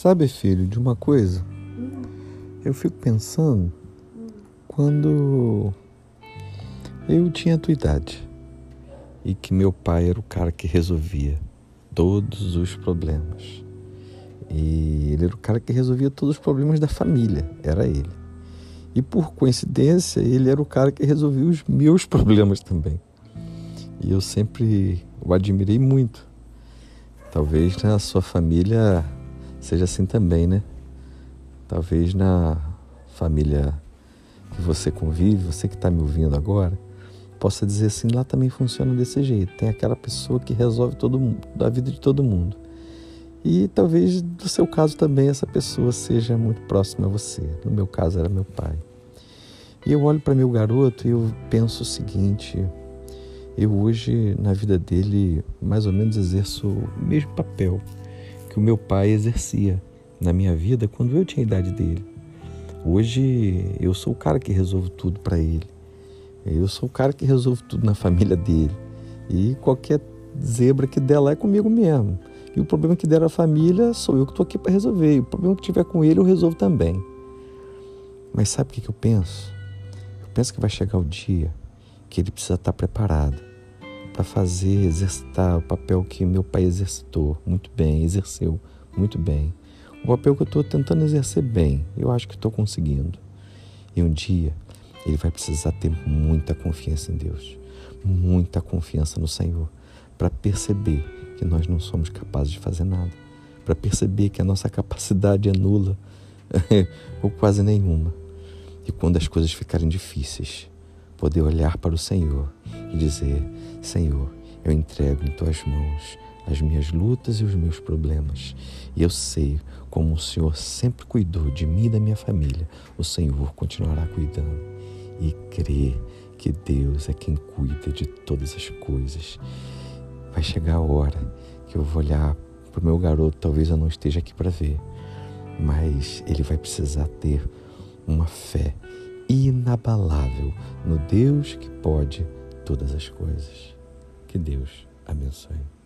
Sabe, filho, de uma coisa? Eu fico pensando quando eu tinha a tua idade e que meu pai era o cara que resolvia todos os problemas. E ele era o cara que resolvia todos os problemas da família, era ele. E por coincidência, ele era o cara que resolvia os meus problemas também. E eu sempre o admirei muito. Talvez na sua família seja assim também, né? Talvez na família que você convive, você que está me ouvindo agora, possa dizer assim, lá também funciona desse jeito. Tem aquela pessoa que resolve todo mundo, da vida de todo mundo. E talvez do seu caso também essa pessoa seja muito próxima a você. No meu caso era meu pai. E eu olho para meu garoto e eu penso o seguinte: eu hoje na vida dele mais ou menos exerço o mesmo papel que o meu pai exercia na minha vida quando eu tinha a idade dele. Hoje eu sou o cara que resolve tudo para ele. Eu sou o cara que resolve tudo na família dele. E qualquer zebra que der lá é comigo mesmo. E o problema que der à família sou eu que estou aqui para resolver. E o problema que tiver com ele eu resolvo também. Mas sabe o que, que eu penso? Eu penso que vai chegar o dia que ele precisa estar preparado para fazer, exercitar o papel que meu pai exercitou muito bem, exerceu muito bem. O papel que eu estou tentando exercer bem, eu acho que estou conseguindo. E um dia ele vai precisar ter muita confiança em Deus, muita confiança no Senhor, para perceber que nós não somos capazes de fazer nada, para perceber que a nossa capacidade é nula ou quase nenhuma. E quando as coisas ficarem difíceis, poder olhar para o Senhor e dizer: Senhor, eu entrego em tuas mãos as minhas lutas e os meus problemas. E eu sei como o Senhor sempre cuidou de mim e da minha família, o Senhor continuará cuidando. E crer que Deus é quem cuida de todas as coisas. Vai chegar a hora que eu vou olhar para o meu garoto, talvez eu não esteja aqui para ver, mas ele vai precisar ter uma fé inabalável no Deus que pode todas as coisas. Que Deus abençoe.